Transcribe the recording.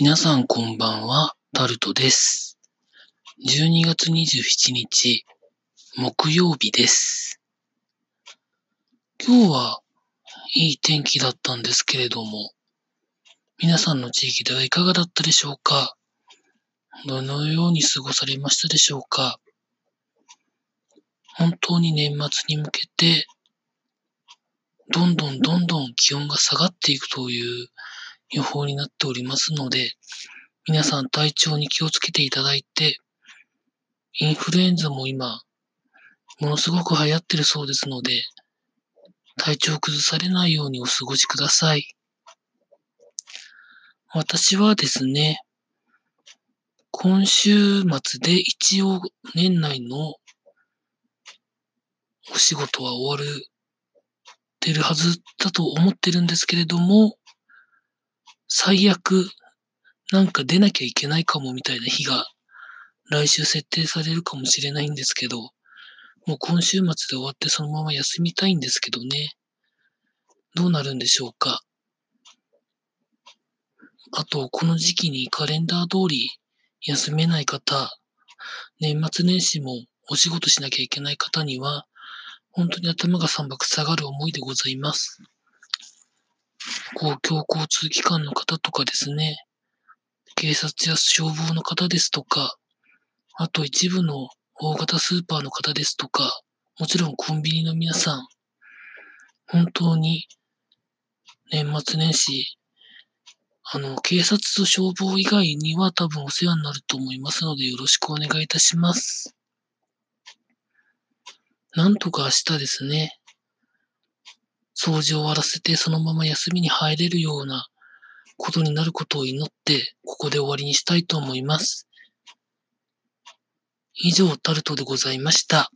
皆さんこんばんは、タルトです。12月27日、木曜日です。今日はいい天気だったんですけれども、皆さんの地域ではいかがだったでしょうか？どのように過ごされましたでしょうか？本当に年末に向けて、どんどんどんどん気温が下がっていくという予報になっておりますので、皆さん体調に気をつけていただいて、インフルエンザも今、ものすごく流行ってるそうですので、体調を崩されないようにお過ごしください。私はですね、今週末で一応年内のお仕事は終わるてるはずだと思ってるんですけれども、最悪なんか出なきゃいけないかもみたいな日が来週設定されるかもしれないんですけど、もう今週末で終わってそのまま休みたいんですけどね。どうなるんでしょうか。あと、この時期にカレンダー通り休めない方、年末年始もお仕事しなきゃいけない方には、本当に頭が三拍下がる思いでございます。公共交通機関の方とかですね、警察や消防の方ですとか、あと一部の大型スーパーの方ですとか、もちろんコンビニの皆さん、本当に年末年始、あの、警察と消防以外には多分お世話になると思いますのでよろしくお願いいたします。なんとか明日ですね、掃除を終わらせてそのまま休みに入れるようなことになることを祈って、ここで終わりにしたいと思います。以上、タルトでございました。